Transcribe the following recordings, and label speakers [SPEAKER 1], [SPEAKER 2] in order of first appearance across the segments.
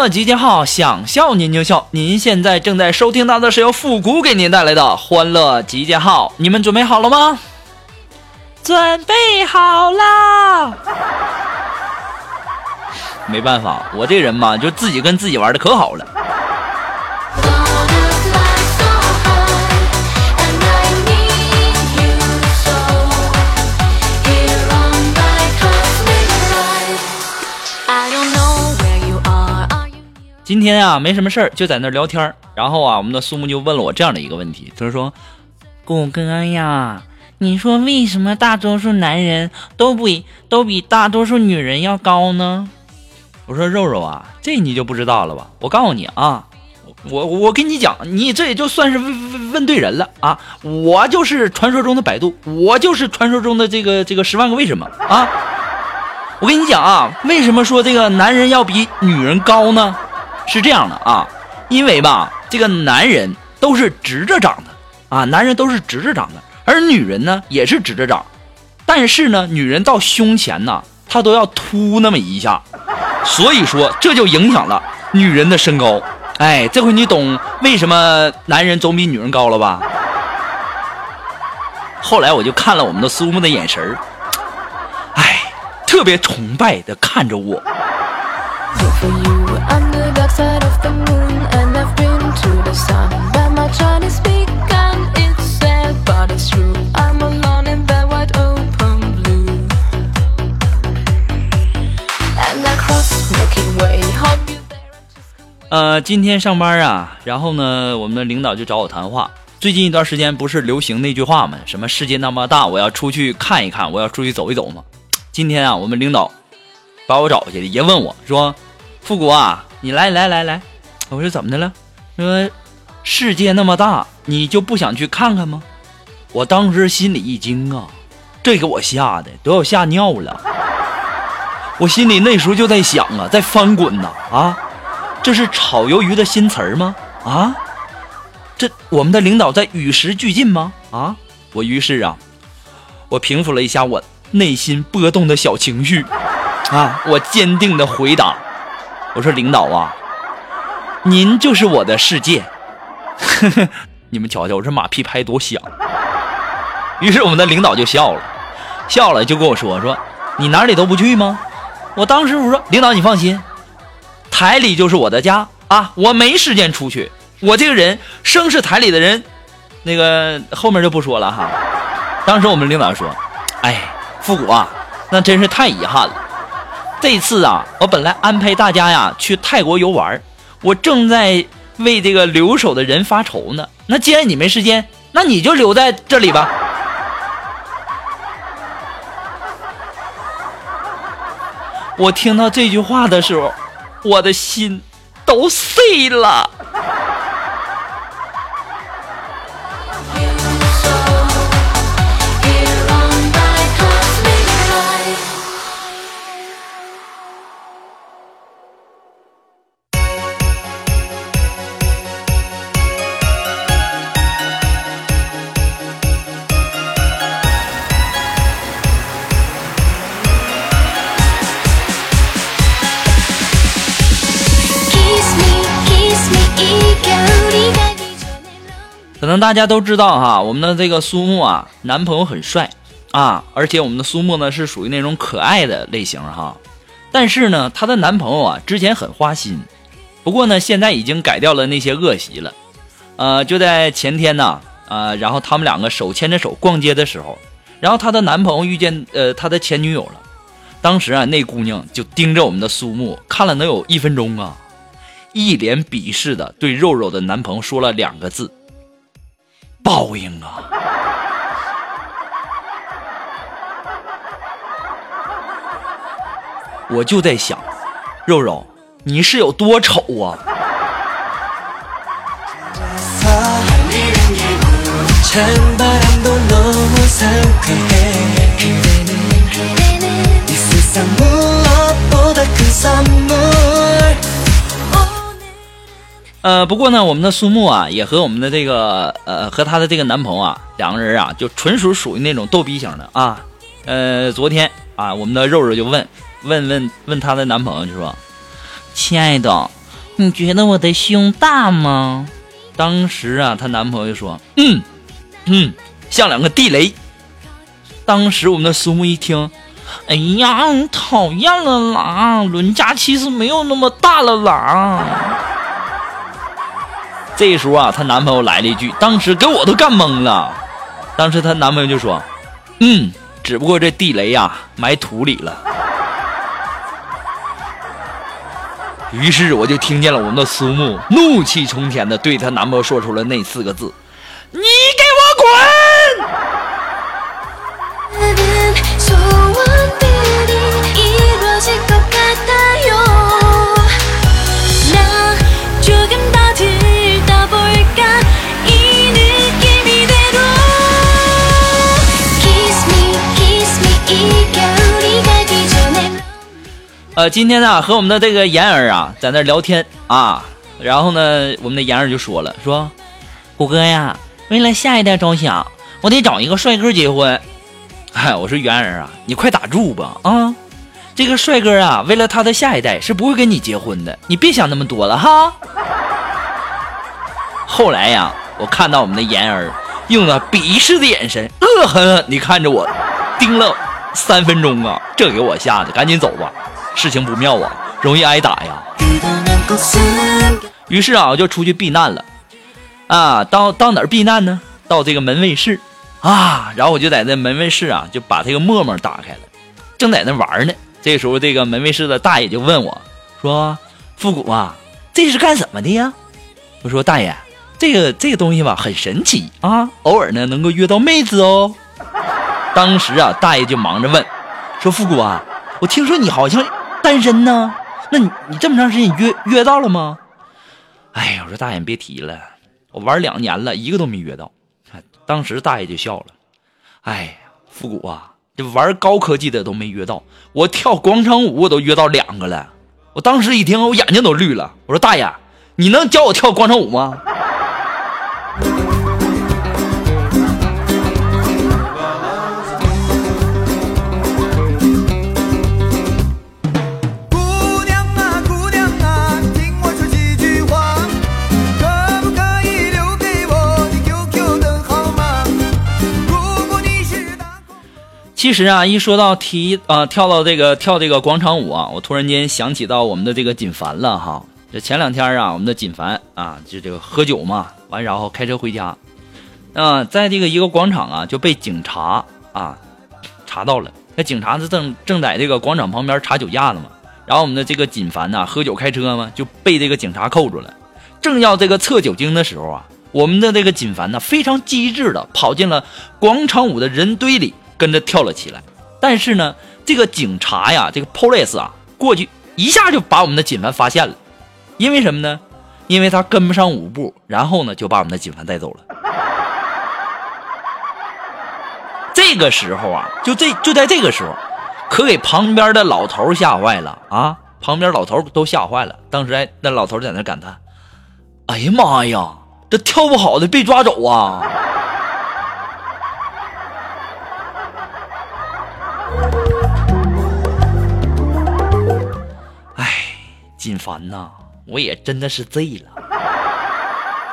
[SPEAKER 1] 乐集结号，想笑您就笑。您现在正在收听到的是由复古给您带来的欢乐集结号，你们准备好了吗？准备好了！没办法，我这人嘛，就自己跟自己玩的可好了。今天啊，没什么事儿，就在那儿聊天然后啊，我们的苏木就问了我这样的一个问题，他说：“
[SPEAKER 2] 谷哥呀，你说为什么大多数男人都比都比大多数女人要高呢？”
[SPEAKER 1] 我说：“肉肉啊，这你就不知道了吧？我告诉你啊，我我跟你讲，你这也就算是问问对人了啊！我就是传说中的百度，我就是传说中的这个这个十万个为什么啊！我跟你讲啊，为什么说这个男人要比女人高呢？”是这样的啊，因为吧，这个男人都是直着长的啊，男人都是直着长的，而女人呢也是直着长，但是呢，女人到胸前呢，她都要凸那么一下，所以说这就影响了女人的身高。哎，这回你懂为什么男人总比女人高了吧？后来我就看了我们的苏木的眼神儿，哎，特别崇拜的看着我。呃，今天上班啊，然后呢，我们的领导就找我谈话。最近一段时间不是流行那句话吗？什么世界那么大，我要出去看一看，我要出去走一走吗？今天啊，我们领导把我找去，也问我说：“富国啊，你来来来来。”我说怎么的了？说世界那么大，你就不想去看看吗？我当时心里一惊啊，这给我吓的都要吓尿了。我心里那时候就在想啊，在翻滚呐啊。这是炒鱿鱼的新词儿吗？啊，这我们的领导在与时俱进吗？啊，我于是啊，我平复了一下我内心波动的小情绪，啊，我坚定的回答，我说领导啊，您就是我的世界，你们瞧瞧我这马屁拍多响。于是我们的领导就笑了，笑了就跟我说说，你哪里都不去吗？我当时我说领导你放心。台里就是我的家啊！我没时间出去。我这个人生是台里的人，那个后面就不说了哈。当时我们领导说：“哎，复古啊，那真是太遗憾了。这次啊，我本来安排大家呀去泰国游玩，我正在为这个留守的人发愁呢。那既然你没时间，那你就留在这里吧。”我听到这句话的时候。我的心都碎了。可能大家都知道哈，我们的这个苏木啊，男朋友很帅啊，而且我们的苏木呢是属于那种可爱的类型哈。但是呢，她的男朋友啊之前很花心，不过呢现在已经改掉了那些恶习了。呃，就在前天呢，呃，然后他们两个手牵着手逛街的时候，然后她的男朋友遇见呃她的前女友了。当时啊，那姑娘就盯着我们的苏木看了能有一分钟啊，一脸鄙视的对肉肉的男朋友说了两个字：“报应啊！”我就在想，肉肉，你是有多丑啊？呃，不过呢，我们的苏木啊，也和我们的这个呃，和她的这个男朋友啊，两个人啊，就纯属属于那种逗逼型的啊。呃，昨天啊，我们的肉肉就问问问问她的男朋友，就说：“
[SPEAKER 2] 亲爱的，你觉得我的胸大吗？”
[SPEAKER 1] 当时啊，她男朋友就说：“嗯嗯，像两个地雷。”当时我们的苏木一听。
[SPEAKER 2] 哎呀，你讨厌了啦！伦家其实没有那么大了啦。
[SPEAKER 1] 这时候啊，她男朋友来了一句，当时给我都干懵了。当时她男朋友就说：“嗯，只不过这地雷呀埋土里了。”于是我就听见了我们的苏木怒气冲天的对她男朋友说出了那四个字：“你给我滚！”呃，今天呢，和我们的这个妍儿啊，在那聊天啊，然后呢，我们的妍儿就说了，说，
[SPEAKER 2] 虎哥呀，为了下一代着想，我得找一个帅哥结婚。
[SPEAKER 1] 嗨，我说妍儿啊，你快打住吧啊！这个帅哥啊，为了他的下一代是不会跟你结婚的，你别想那么多了哈。后来呀，我看到我们的妍儿用了鄙视的眼神，恶狠狠地看着我，盯了三分钟啊，这给我吓得赶紧走吧。事情不妙啊，容易挨打呀。于是啊，我就出去避难了。啊，到到哪儿避难呢？到这个门卫室啊。然后我就在这门卫室啊，就把这个陌陌打开了，正在那玩呢。这时候，这个门卫室的大爷就问我说：“复古啊，这是干什么的呀？”我说：“大爷，这个这个东西吧，很神奇啊，偶尔呢能够约到妹子哦。”当时啊，大爷就忙着问说：“复古啊，我听说你好像……”单身呢？那你你这么长时间约约到了吗？哎呀，我说大爷别提了，我玩两年了一个都没约到。当时大爷就笑了。哎呀，复古啊，这玩高科技的都没约到，我跳广场舞我都约到两个了。我当时一听，我眼睛都绿了。我说大爷，你能教我跳广场舞吗？其实啊，一说到提啊跳到这个跳这个广场舞啊，我突然间想起到我们的这个锦凡了哈。这前两天啊，我们的锦凡啊，就这个喝酒嘛，完然后开车回家，啊，在这个一个广场啊，就被警察啊查到了。那警察是正正在这个广场旁边查酒驾呢嘛。然后我们的这个锦凡呢，喝酒开车嘛，就被这个警察扣住了。正要这个测酒精的时候啊，我们的这个锦凡呢，非常机智的跑进了广场舞的人堆里。跟着跳了起来，但是呢，这个警察呀，这个 police 啊，过去一下就把我们的锦凡发现了，因为什么呢？因为他跟不上舞步，然后呢，就把我们的锦凡带走了。这个时候啊，就这就在这个时候，可给旁边的老头吓坏了啊！旁边老头都吓坏了。当时哎，那老头在那感叹：“哎呀妈呀，这跳不好的被抓走啊！”锦凡呐，我也真的是醉了，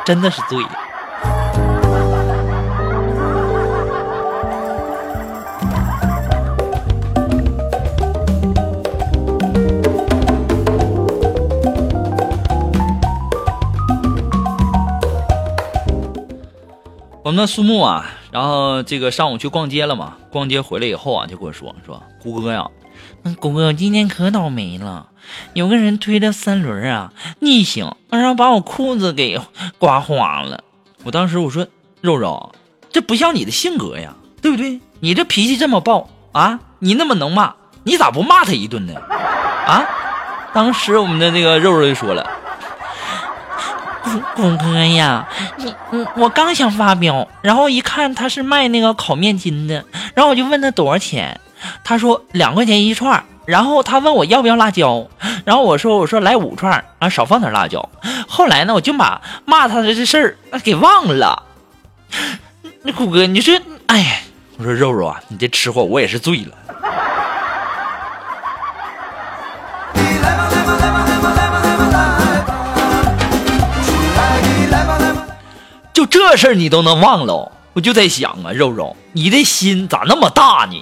[SPEAKER 1] 真的是醉了。我们的苏木啊，然后这个上午去逛街了嘛，逛街回来以后啊，就跟我说说，胡哥呀，
[SPEAKER 2] 谷歌今天可倒霉了，有个人推着三轮啊逆行，然后把我裤子给刮花了。
[SPEAKER 1] 我当时我说肉肉，这不像你的性格呀，对不对？你这脾气这么暴啊，你那么能骂，你咋不骂他一顿呢？啊！当时我们的那个肉肉就说了。
[SPEAKER 2] 谷哥呀，你，我刚想发飙，然后一看他是卖那个烤面筋的，然后我就问他多少钱，他说两块钱一串，然后他问我要不要辣椒，然后我说我说来五串啊，少放点辣椒。后来呢，我就把骂他的这事儿给忘了。那谷歌，你说，哎，
[SPEAKER 1] 我说肉肉啊，你这吃货我也是醉了。就这事儿你都能忘了，我就在想啊，肉肉，你的心咋那么大呢？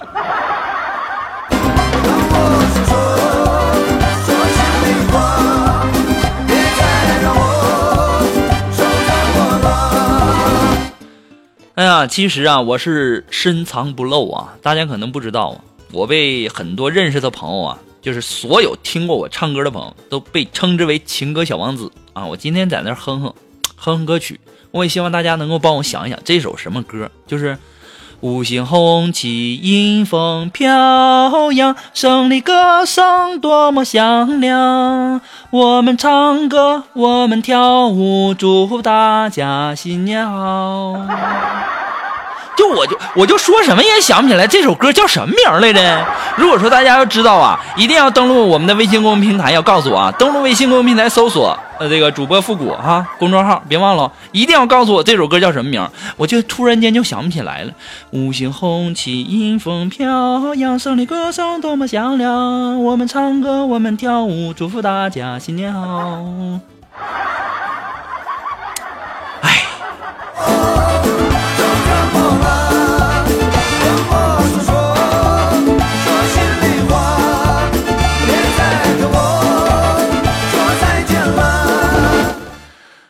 [SPEAKER 1] 哎呀，其实啊，我是深藏不露啊，大家可能不知道，我被很多认识的朋友啊，就是所有听过我唱歌的朋友，都被称之为情歌小王子啊。我今天在那哼哼，哼哼歌曲。我也希望大家能够帮我想一想这首什么歌，就是五星红旗迎风飘扬，胜利歌声多么响亮。我们唱歌，我们跳舞，祝福大家新年好。就我就我就说什么也想不起来这首歌叫什么名来着。如果说大家要知道啊，一定要登录我们的微信公众平台，要告诉我啊，登录微信公众平台搜索呃这个主播复古哈公众号，别忘了，一定要告诉我这首歌叫什么名。我就突然间就想不起来了。五星红旗迎风飘扬，胜利歌声多么响亮。我们唱歌，我们跳舞，祝福大家新年好。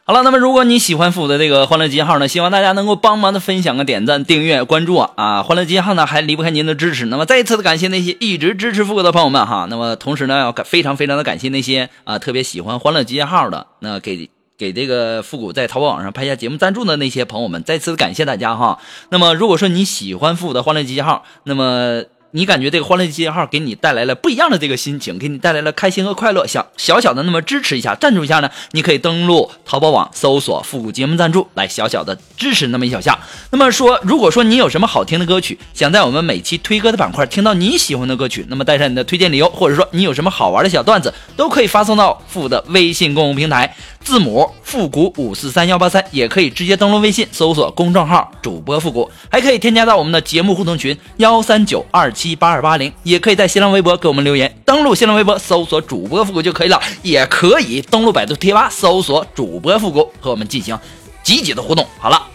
[SPEAKER 1] 好了，那么如果你喜欢复古的这个欢乐集结号呢，希望大家能够帮忙的分享个点赞、订阅、关注啊！啊，欢乐集结号呢还离不开您的支持。那么再一次的感谢那些一直支持复古的朋友们哈。那么同时呢，要感非常非常的感谢那些啊特别喜欢欢乐集结号的，那给给这个复古在淘宝网上拍下节目赞助的那些朋友们，再次感谢大家哈。那么如果说你喜欢复古的欢乐集结号，那么。你感觉这个欢乐集结号给你带来了不一样的这个心情，给你带来了开心和快乐，想小小的那么支持一下、赞助一下呢？你可以登录淘宝网搜索“复古节目赞助”来小小的支持那么一小下。那么说，如果说你有什么好听的歌曲，想在我们每期推歌的板块听到你喜欢的歌曲，那么带上你的推荐理由，或者说你有什么好玩的小段子，都可以发送到复的微信公众平台。字母复古五四三幺八三，也可以直接登录微信搜索公众号主播复古，还可以添加到我们的节目互动群幺三九二七八二八零，也可以在新浪微博给我们留言。登录新浪微博搜索主播复古就可以了，也可以登录百度贴吧搜索主播复古和我们进行积极的互动。好了。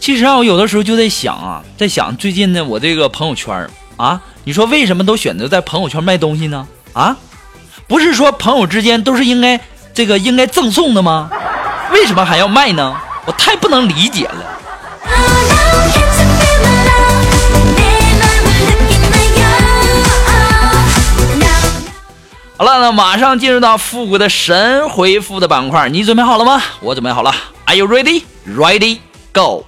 [SPEAKER 1] 其实啊，我有的时候就在想啊，在想最近呢我这个朋友圈啊，你说为什么都选择在朋友圈卖东西呢？啊，不是说朋友之间都是应该这个应该赠送的吗？为什么还要卖呢？我太不能理解了。好了，那马上进入到复古的神回复的板块，你准备好了吗？我准备好了，Are you ready? Ready? Go!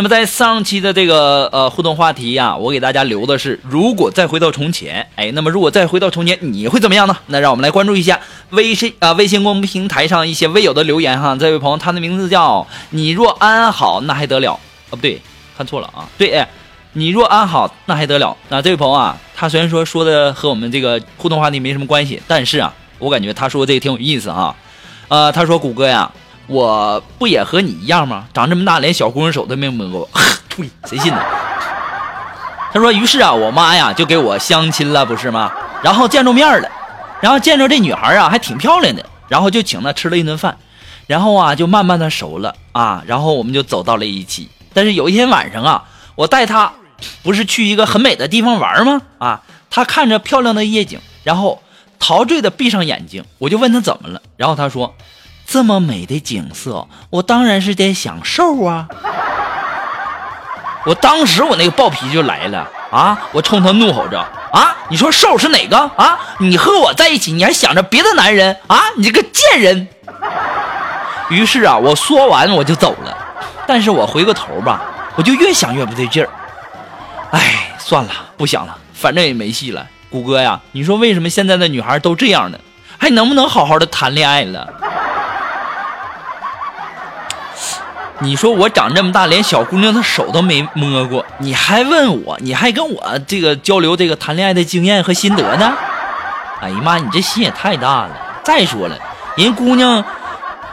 [SPEAKER 1] 那么在上期的这个呃互动话题呀，我给大家留的是，如果再回到从前，哎，那么如果再回到从前，你会怎么样呢？那让我们来关注一下微信啊微信公众平台上一些微友的留言哈。这位朋友，他的名字叫你若安好，那还得了？啊，不对，看错了啊，对，哎。你若安好，那还得了？那这位朋友啊，他虽然说说的和我们这个互动话题没什么关系，但是啊，我感觉他说这个挺有意思哈。呃，他说谷歌呀，我不也和你一样吗？长这么大连小姑娘手都没摸过，呸，谁信呢？他说，于是啊，我妈呀就给我相亲了，不是吗？然后见着面了，然后见着这女孩啊还挺漂亮的，然后就请她吃了一顿饭，然后啊就慢慢的熟了啊，然后我们就走到了一起。但是有一天晚上啊，我带她不是去一个很美的地方玩吗？啊，她看着漂亮的夜景，然后陶醉的闭上眼睛，我就问她怎么了，然后她说，这么美的景色，我当然是得享受啊。我当时我那个暴脾气就来了啊！我冲他怒吼着啊！你说瘦是哪个啊？你和我在一起，你还想着别的男人啊？你这个贱人！于是啊，我说完我就走了。但是我回过头吧，我就越想越不对劲儿。哎，算了，不想了，反正也没戏了。谷歌呀，你说为什么现在的女孩都这样呢？还能不能好好的谈恋爱了？你说我长这么大，连小姑娘的手都没摸过，你还问我，你还跟我这个交流这个谈恋爱的经验和心得呢？哎呀妈，你这心也太大了！再说了，人姑娘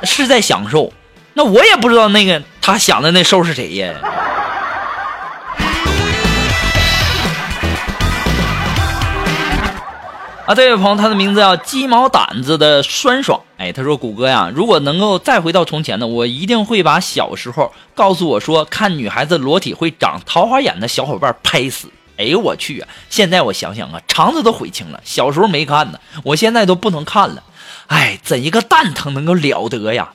[SPEAKER 1] 是在享受，那我也不知道那个她想的那受是谁呀。啊，这位朋友，他的名字叫鸡毛掸子的酸爽。哎，他说：“谷歌呀，如果能够再回到从前呢，我一定会把小时候告诉我说看女孩子裸体会长桃花眼的小伙伴拍死。”哎呦我去啊！现在我想想啊，肠子都悔青了。小时候没看呢，我现在都不能看了。哎，怎一个蛋疼能够了得呀？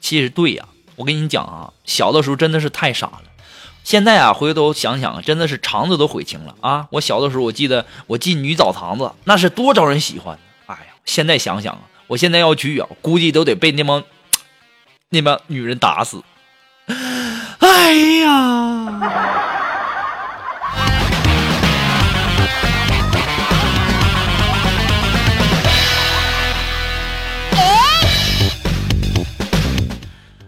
[SPEAKER 1] 其实对呀，我跟你讲啊，小的时候真的是太傻了。现在啊，回头想想，真的是肠子都悔青了啊！我小的时候，我记得我进女澡堂子，那是多招人喜欢。哎呀，现在想想啊，我现在要去啊，估计都得被那帮那帮女人打死。哎呀！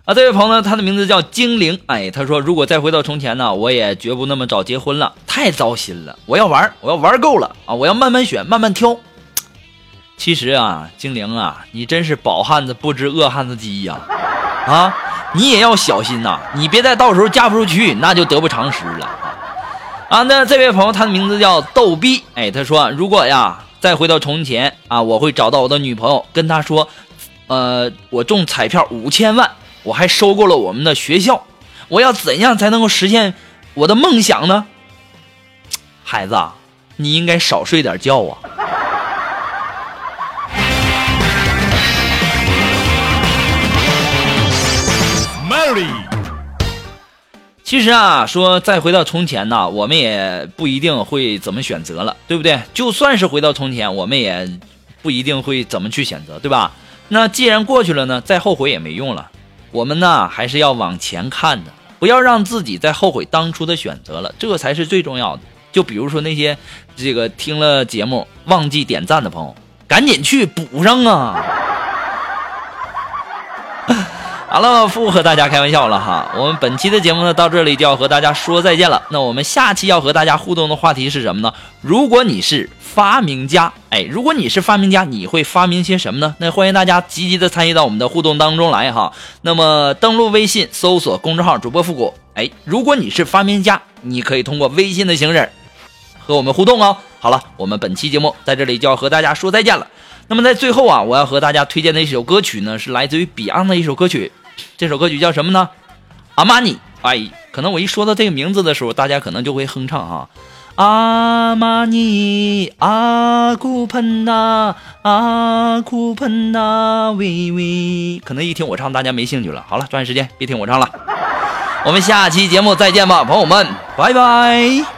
[SPEAKER 1] 啊，这位朋友呢，他的名字叫精灵。哎，他说，如果再回到从前呢，我也绝不那么早结婚了，太糟心了。我要玩，我要玩够了啊！我要慢慢选，慢慢挑。其实啊，精灵啊，你真是饱汉子不知饿汉子饥呀！啊，你也要小心呐，你别再到时候嫁不出去，那就得不偿失了。啊，那这位朋友，他的名字叫逗逼。哎，他说，如果呀，再回到从前啊，我会找到我的女朋友，跟她说，呃，我中彩票五千万。我还收购了我们的学校，我要怎样才能够实现我的梦想呢？孩子，你应该少睡点觉啊。Mary，其实啊，说再回到从前呢，我们也不一定会怎么选择了，对不对？就算是回到从前，我们也不一定会怎么去选择，对吧？那既然过去了呢，再后悔也没用了。我们呢还是要往前看的，不要让自己再后悔当初的选择了，这才是最重要的。就比如说那些这个听了节目忘记点赞的朋友，赶紧去补上啊！好了，不和大家开玩笑了哈。我们本期的节目呢到这里就要和大家说再见了。那我们下期要和大家互动的话题是什么呢？如果你是发明家，哎，如果你是发明家，你会发明些什么呢？那欢迎大家积极的参与到我们的互动当中来哈。那么登录微信搜索公众号主播复古，哎，如果你是发明家，你可以通过微信的形式和我们互动哦。好了，我们本期节目在这里就要和大家说再见了。那么在最后啊，我要和大家推荐的一首歌曲呢，是来自于 Beyond 的一首歌曲。这首歌曲叫什么呢？阿玛尼。哎，可能我一说到这个名字的时候，大家可能就会哼唱哈。阿玛尼，阿库喷呐，阿库喷呐，喂喂。可能一听我唱，大家没兴趣了。好了，抓紧时间，别听我唱了。我们下期节目再见吧，朋友们，拜拜。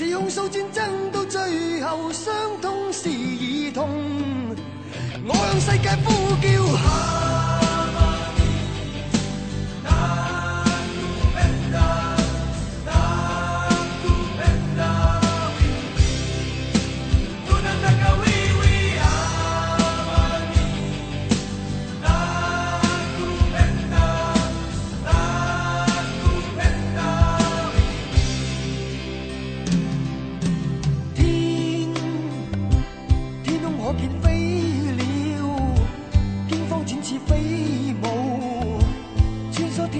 [SPEAKER 3] 是控诉战争到最后，伤痛是儿童。我向世界呼叫。